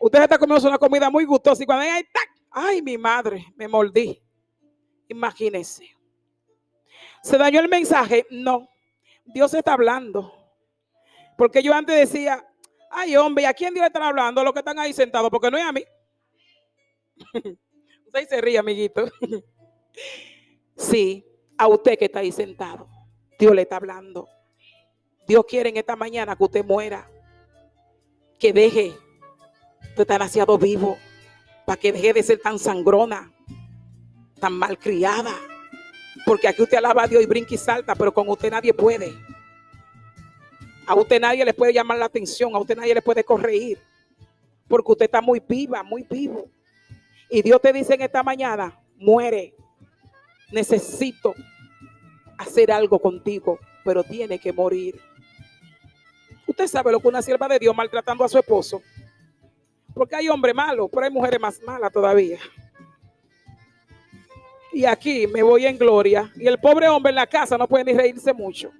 Usted está comiendo una comida muy gustosa y cuando hay ¡tac! ay, mi madre, me mordí. Imagínese. ¿Se dañó el mensaje? No. Dios está hablando. Porque yo antes decía, ay, hombre, ¿y a quién Dios está hablando? Los que están ahí sentados, porque no es a mí. [LAUGHS] usted se ríe, amiguito. sí, a usted que está ahí sentado. Dios le está hablando. Dios quiere en esta mañana que usted muera. Que deje Usted está demasiado vivo para que deje de ser tan sangrona, tan malcriada. Porque aquí usted alaba a Dios y brinca y salta, pero con usted nadie puede. A usted nadie le puede llamar la atención, a usted nadie le puede corregir. Porque usted está muy viva, muy vivo. Y Dios te dice en esta mañana, muere. Necesito hacer algo contigo, pero tiene que morir. Usted sabe lo que una sierva de Dios maltratando a su esposo. Porque hay hombres malos, pero hay mujeres más malas todavía. Y aquí me voy en gloria. Y el pobre hombre en la casa no puede ni reírse mucho.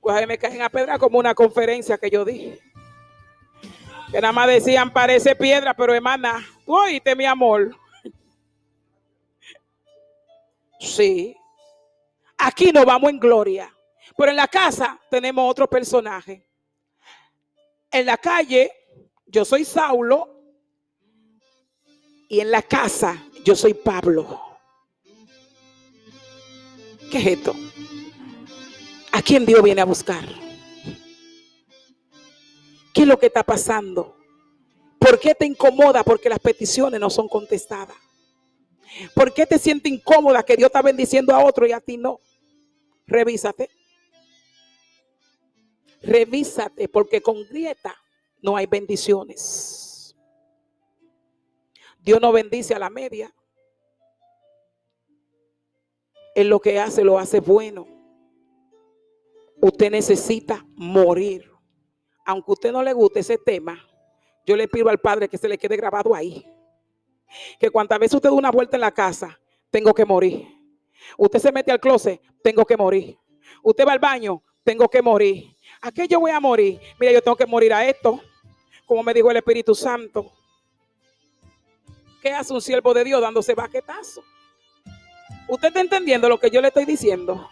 Pues me caen a pedra como una conferencia que yo dije. Que nada más decían, parece piedra, pero hermana, tú oíste mi amor. Sí. Aquí nos vamos en gloria. Pero en la casa tenemos otro personaje. En la calle yo soy Saulo y en la casa yo soy Pablo. ¿Qué es esto? ¿A quién Dios viene a buscar? ¿Qué es lo que está pasando? ¿Por qué te incomoda? Porque las peticiones no son contestadas. ¿Por qué te sientes incómoda que Dios está bendiciendo a otro y a ti no? Revísate. Revísate porque con grieta no hay bendiciones. Dios no bendice a la media. Él lo que hace, lo hace bueno. Usted necesita morir. Aunque usted no le guste ese tema, yo le pido al Padre que se le quede grabado ahí. Que cuantas veces usted da una vuelta en la casa, tengo que morir. Usted se mete al closet, tengo que morir. Usted va al baño, tengo que morir. ¿A qué yo voy a morir? Mira, yo tengo que morir a esto, como me dijo el Espíritu Santo. ¿Qué hace un siervo de Dios dándose baquetazo? ¿Usted está entendiendo lo que yo le estoy diciendo?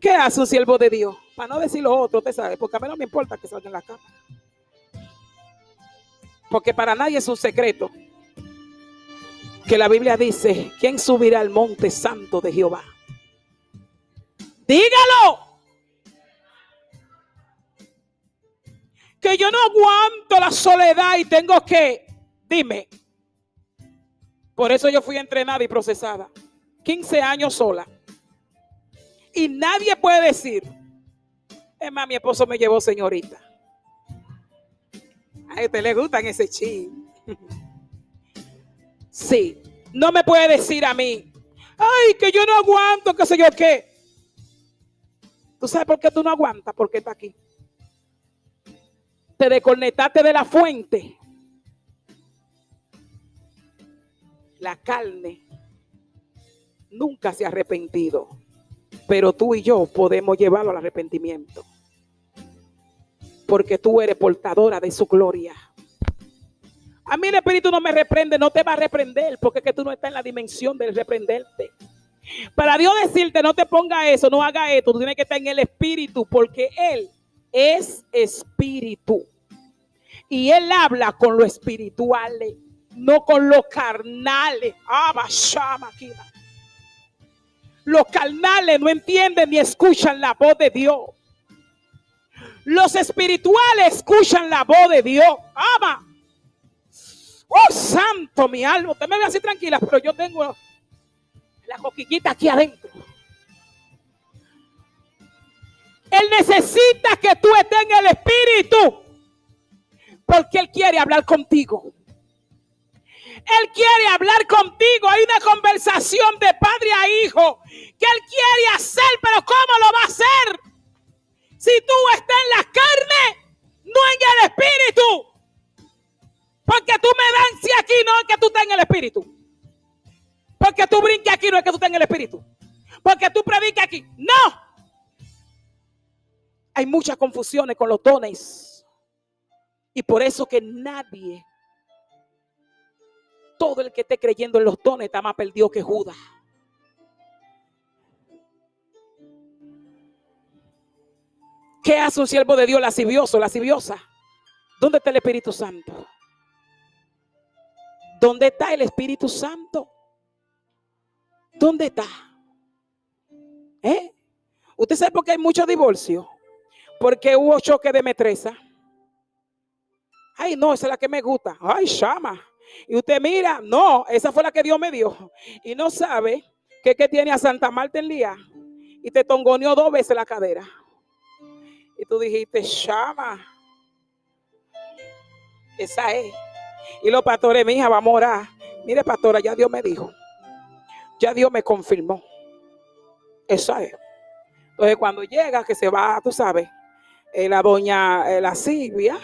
¿Qué hace un siervo de Dios? Para no decir lo otro, usted sabe, porque a mí no me importa que salga en la cama. Porque para nadie es un secreto que la Biblia dice, ¿quién subirá al monte santo de Jehová? Dígalo. que yo no aguanto la soledad y tengo que, dime. Por eso yo fui entrenada y procesada. 15 años sola. Y nadie puede decir, es más, mi esposo me llevó señorita. A usted le gustan ese chin. [LAUGHS] Sí, no me puede decir a mí, ay, que yo no aguanto, qué sé yo qué. ¿Tú sabes por qué tú no aguantas? Porque está aquí. Te desconectaste de la fuente. La carne nunca se ha arrepentido, pero tú y yo podemos llevarlo al arrepentimiento. Porque tú eres portadora de su gloria. A mí el Espíritu no me reprende, no te va a reprender, porque es que tú no estás en la dimensión de reprenderte. Para Dios decirte, no te ponga eso, no haga esto, tú tienes que estar en el Espíritu, porque Él es Espíritu. Y Él habla con lo espiritual, no con lo carnales. Los carnales no entienden ni escuchan la voz de Dios. Los espirituales escuchan la voz de Dios. Ama. Oh, santo, mi alma. Usted me ve así tranquila, pero yo tengo la coquiquita aquí adentro. Él necesita que tú estés en el espíritu. Porque Él quiere hablar contigo. Él quiere hablar contigo. Hay una conversación de padre a hijo que Él quiere hacer, pero ¿cómo lo va a hacer? Si tú estás en la carne, no en el espíritu. Porque tú me si aquí, no es que tú estés en el espíritu. Porque tú brinques aquí, no es que tú estés en el espíritu. Porque tú prediques aquí. No. Hay muchas confusiones con los dones. Y por eso que nadie, todo el que esté creyendo en los dones, está más perdido que Judas. ¿Qué hace un siervo de Dios lascivioso, lasciviosa? ¿Dónde está el Espíritu Santo? ¿Dónde está el Espíritu Santo? ¿Dónde está? ¿Eh? ¿Usted sabe por qué hay mucho divorcio? Porque hubo choque de metresa. Ay, no, esa es la que me gusta. Ay, llama. Y usted mira, no, esa fue la que Dios me dio. Y no sabe que, que tiene a Santa Marta en día. Y te tongoneó dos veces la cadera. Y tú dijiste, llama. Esa es. Y los pastores, mi hija, vamos a orar. Mire, pastora, ya Dios me dijo. Ya Dios me confirmó. Esa es. Entonces, cuando llega, que se va, tú sabes, eh, la doña, eh, la Silvia,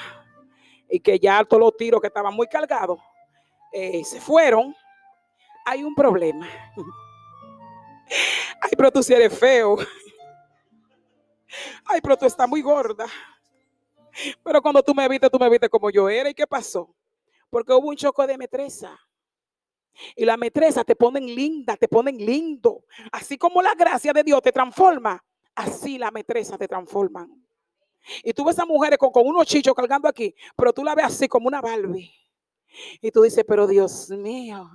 y que ya todos los tiros que estaban muy cargados, eh, se fueron, hay un problema. [LAUGHS] Ay, pero tú si eres feo. [LAUGHS] Ay, pero tú estás muy gorda. Pero cuando tú me viste, tú me viste como yo era. ¿Y qué pasó? Porque hubo un choque de metresa. Y la metresa te ponen linda, te ponen lindo. Así como la gracia de Dios te transforma, así la metresa te transforman. Y tú ves a mujeres con, con unos chichos cargando aquí, pero tú la ves así como una Barbie. Y tú dices, pero Dios mío.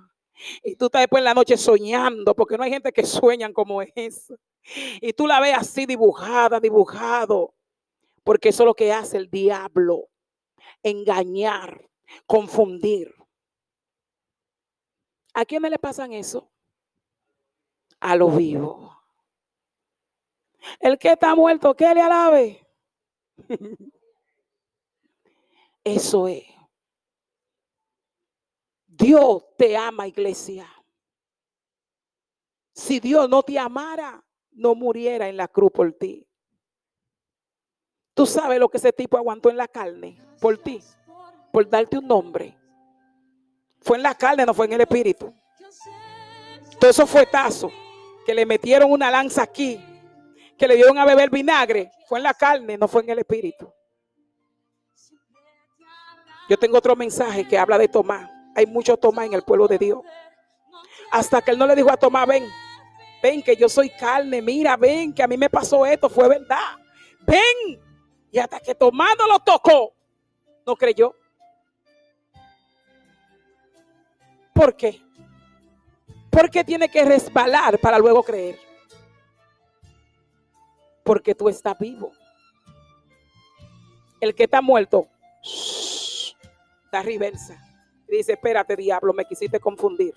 Y tú estás después en la noche soñando, porque no hay gente que sueñan como eso. Y tú la ves así dibujada, dibujado, porque eso es lo que hace el diablo, engañar confundir. ¿A quién le pasan eso? A los vivos. El que está muerto, que le alabe. [LAUGHS] Eso es. Dios te ama, iglesia. Si Dios no te amara, no muriera en la cruz por ti. Tú sabes lo que ese tipo aguantó en la carne por ti por darte un nombre. Fue en la carne, no fue en el espíritu. Todo eso fue tazo. Que le metieron una lanza aquí. Que le dieron a beber vinagre. Fue en la carne, no fue en el espíritu. Yo tengo otro mensaje que habla de Tomás. Hay mucho Tomás en el pueblo de Dios. Hasta que él no le dijo a Tomás, ven, ven que yo soy carne, mira, ven que a mí me pasó esto, fue verdad. Ven. Y hasta que Tomás no lo tocó, no creyó. ¿Por qué? Porque tiene que resbalar para luego creer. Porque tú estás vivo. El que está muerto da reversa. Dice, espérate, diablo, me quisiste confundir.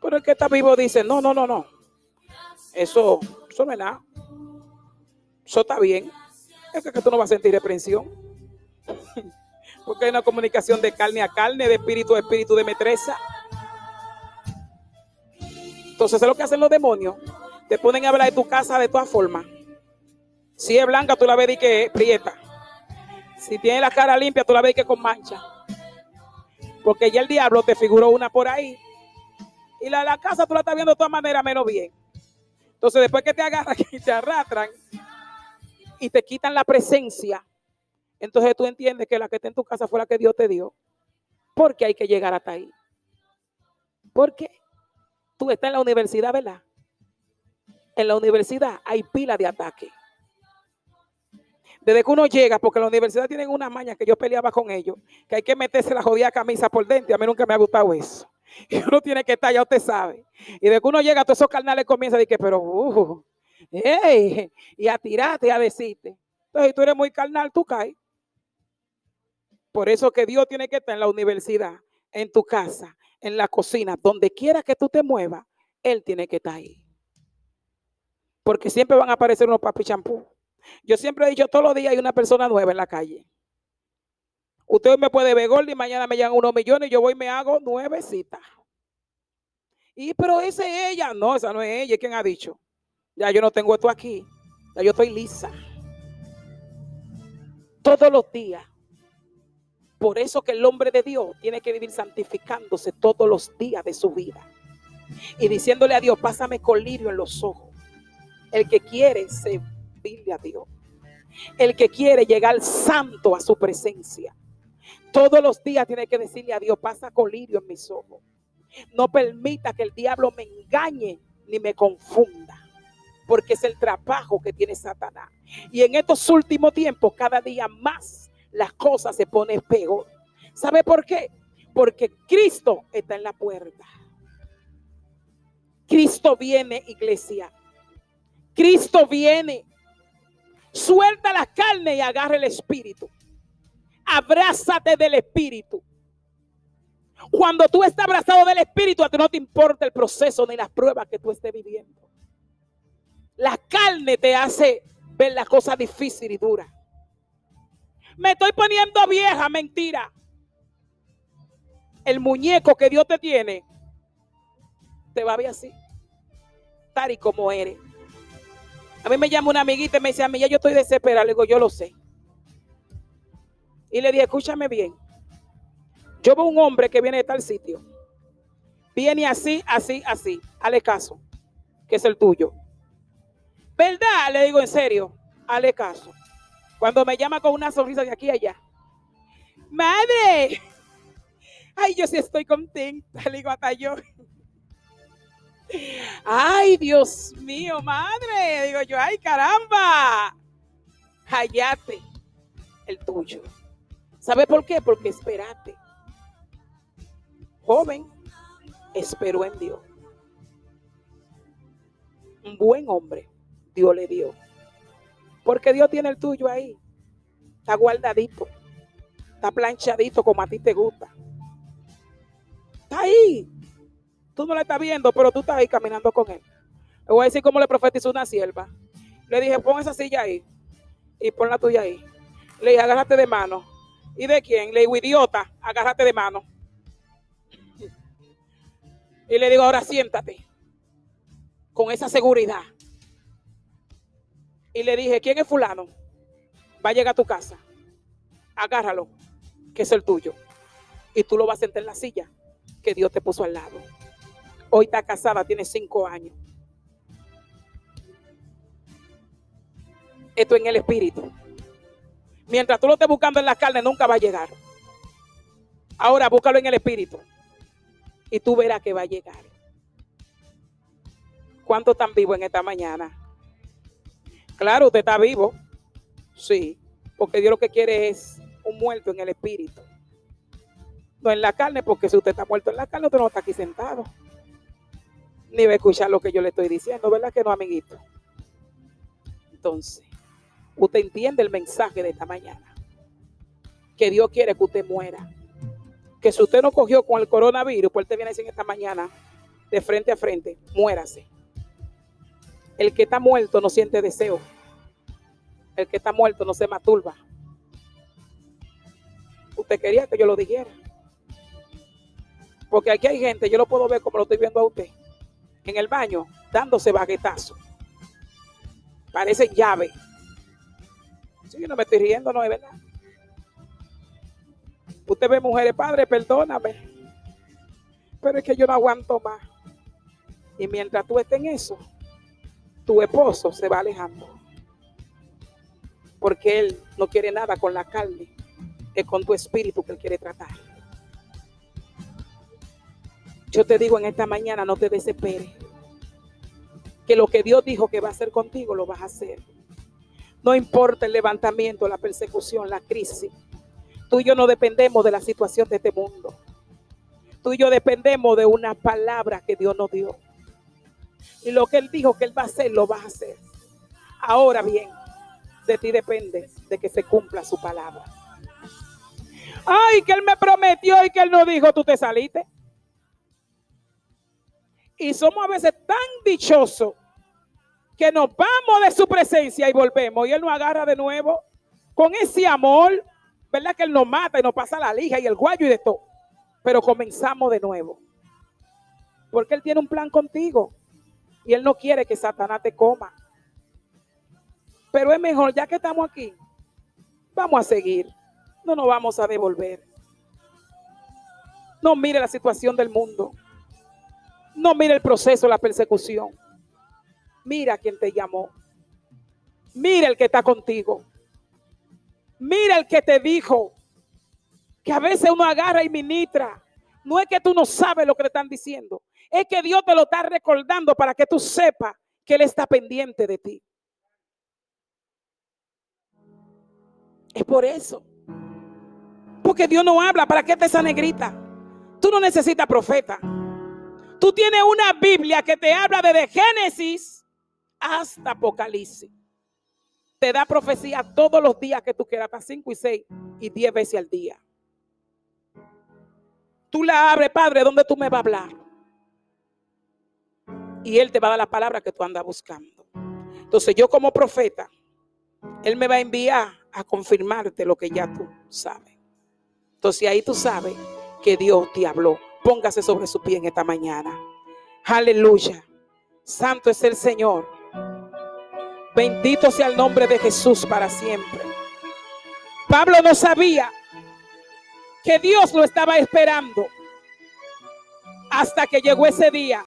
Pero el que está vivo dice, no, no, no, no. Eso, eso no es nada. Eso está bien. Es que tú no vas a sentir reprensión. [LAUGHS] Porque hay una comunicación de carne a carne, de espíritu a espíritu, de metresa. Entonces, es lo que hacen los demonios. Te ponen a hablar de tu casa de todas formas. Si es blanca, tú la ves y que es prieta. Si tiene la cara limpia, tú la ves que con mancha. Porque ya el diablo te figuró una por ahí y la, la casa tú la estás viendo de todas maneras menos bien. Entonces, después que te agarran [LAUGHS] y te arrastran y te quitan la presencia, entonces tú entiendes que la que está en tu casa fue la que Dios te dio. Porque hay que llegar hasta ahí. Porque tú estás en la universidad, ¿verdad? En la universidad hay pila de ataque. Desde que uno llega, porque la universidad tienen una maña que yo peleaba con ellos, que hay que meterse la jodida camisa por dentro. A mí nunca me ha gustado eso. [LAUGHS] Y uno tiene que estar, ya usted sabe. Y de que uno llega, todos esos carnales comienzan a decir pero, uh, y a tirarte y a decirte. Entonces, si tú eres muy carnal, tú caes. Por eso que Dios tiene que estar en la universidad, en tu casa, en la cocina, donde quiera que tú te muevas, Él tiene que estar ahí. Porque siempre van a aparecer unos papi champú. Yo siempre he dicho, todos los días hay una persona nueva en la calle. Usted me puede ver gordo y mañana me llegan unos millones y yo voy y me hago nueve citas. Y pero esa es ella. No, esa no es ella. ¿Quién ha dicho? Ya yo no tengo esto aquí. Ya yo estoy lisa. Todos los días. Por eso que el hombre de Dios tiene que vivir santificándose todos los días de su vida. Y diciéndole a Dios, pásame colirio en los ojos. El que quiere servirle a Dios. El que quiere llegar santo a su presencia. Todos los días tiene que decirle a Dios, pasa colirio en mis ojos. No permita que el diablo me engañe ni me confunda. Porque es el trabajo que tiene Satanás. Y en estos últimos tiempos, cada día más, las cosas se ponen peor. ¿Sabe por qué? Porque Cristo está en la puerta. Cristo viene, iglesia. Cristo viene. Suelta la carne y agarra el espíritu abrázate del Espíritu. Cuando tú estás abrazado del Espíritu, a ti no te importa el proceso ni las pruebas que tú estés viviendo. La carne te hace ver las cosas difíciles y duras. Me estoy poniendo vieja, mentira. El muñeco que Dios te tiene te va a ver así, tal y como eres. A mí me llama una amiguita y me dice, a mí ya yo estoy desesperada. Le digo, yo lo sé. Y le dije, escúchame bien. Yo veo un hombre que viene de tal sitio. Viene así, así, así. Hale caso, que es el tuyo. ¿Verdad? Le digo en serio. Hale caso. Cuando me llama con una sonrisa de aquí a allá. Madre. [LAUGHS] Ay, yo sí estoy contenta. Le digo hasta yo. Ay, Dios mío, madre. Digo yo, ay, caramba. Hayate, el tuyo. ¿Sabe por qué? Porque esperaste. Joven, esperó en Dios. Un buen hombre, Dios le dio. Porque Dios tiene el tuyo ahí. Está guardadito. Está planchadito como a ti te gusta. Está ahí. Tú no le estás viendo, pero tú estás ahí caminando con él. Le voy a decir cómo le profetizó una sierva. Le dije, pon esa silla ahí y pon la tuya ahí. Le dije, agárrate de mano ¿Y de quién? Le digo, idiota, agárrate de mano. Y le digo, ahora siéntate. Con esa seguridad. Y le dije, ¿quién es fulano? Va a llegar a tu casa. Agárralo, que es el tuyo. Y tú lo vas a sentar en la silla que Dios te puso al lado. Hoy está casada, tiene cinco años. Esto en el espíritu. Mientras tú lo estés buscando en la carne, nunca va a llegar. Ahora búscalo en el espíritu. Y tú verás que va a llegar. ¿Cuántos están vivos en esta mañana? Claro, usted está vivo. Sí. Porque Dios lo que quiere es un muerto en el espíritu. No en la carne, porque si usted está muerto en la carne, usted no está aquí sentado. Ni va a escuchar lo que yo le estoy diciendo, ¿verdad que no, amiguito? Entonces, usted entiende el mensaje de esta mañana. Que Dios quiere que usted muera. Que si usted no cogió con el coronavirus, pues usted viene a decir esta mañana, de frente a frente, muérase. El que está muerto no siente deseo. El que está muerto no se maturba. Usted quería que yo lo dijera. Porque aquí hay gente, yo lo puedo ver como lo estoy viendo a usted, en el baño, dándose baguetazo. Parece llave. Sí, yo no me estoy riendo, no es verdad. Usted ve mujeres, padre, perdóname. Pero es que yo no aguanto más. Y mientras tú estés en eso, tu esposo se va alejando. Porque él no quiere nada con la carne, es con tu espíritu que él quiere tratar. Yo te digo en esta mañana, no te desesperes. Que lo que Dios dijo que va a hacer contigo, lo vas a hacer. No importa el levantamiento, la persecución, la crisis. Tú y yo no dependemos de la situación de este mundo. Tú y yo dependemos de una palabra que Dios nos dio. Y lo que Él dijo que Él va a hacer, lo vas a hacer. Ahora bien, de ti depende de que se cumpla su palabra. Ay, que Él me prometió y que Él no dijo, tú te saliste. Y somos a veces tan dichosos que nos vamos de su presencia y volvemos. Y Él nos agarra de nuevo con ese amor, ¿verdad? Que Él nos mata y nos pasa la lija y el guayo y de todo. Pero comenzamos de nuevo. Porque Él tiene un plan contigo. Y Él no quiere que Satanás te coma. Pero es mejor, ya que estamos aquí, vamos a seguir. No nos vamos a devolver. No mire la situación del mundo. No mire el proceso, la persecución. Mira quien te llamó. Mira el que está contigo. Mira el que te dijo que a veces uno agarra y ministra. No es que tú no sabes lo que le están diciendo. Es que Dios te lo está recordando para que tú sepas que Él está pendiente de ti. Es por eso. Porque Dios no habla. ¿Para qué te esa negrita? Tú no necesitas profeta. Tú tienes una Biblia que te habla desde Génesis hasta Apocalipsis. Te da profecía todos los días que tú quieras, hasta 5 y 6 y 10 veces al día. Tú la abres, Padre, ¿dónde tú me vas a hablar? Y Él te va a dar la palabra que tú andas buscando. Entonces yo como profeta, Él me va a enviar a confirmarte lo que ya tú sabes. Entonces ahí tú sabes que Dios te habló. Póngase sobre su pie en esta mañana. Aleluya. Santo es el Señor. Bendito sea el nombre de Jesús para siempre. Pablo no sabía que Dios lo estaba esperando hasta que llegó ese día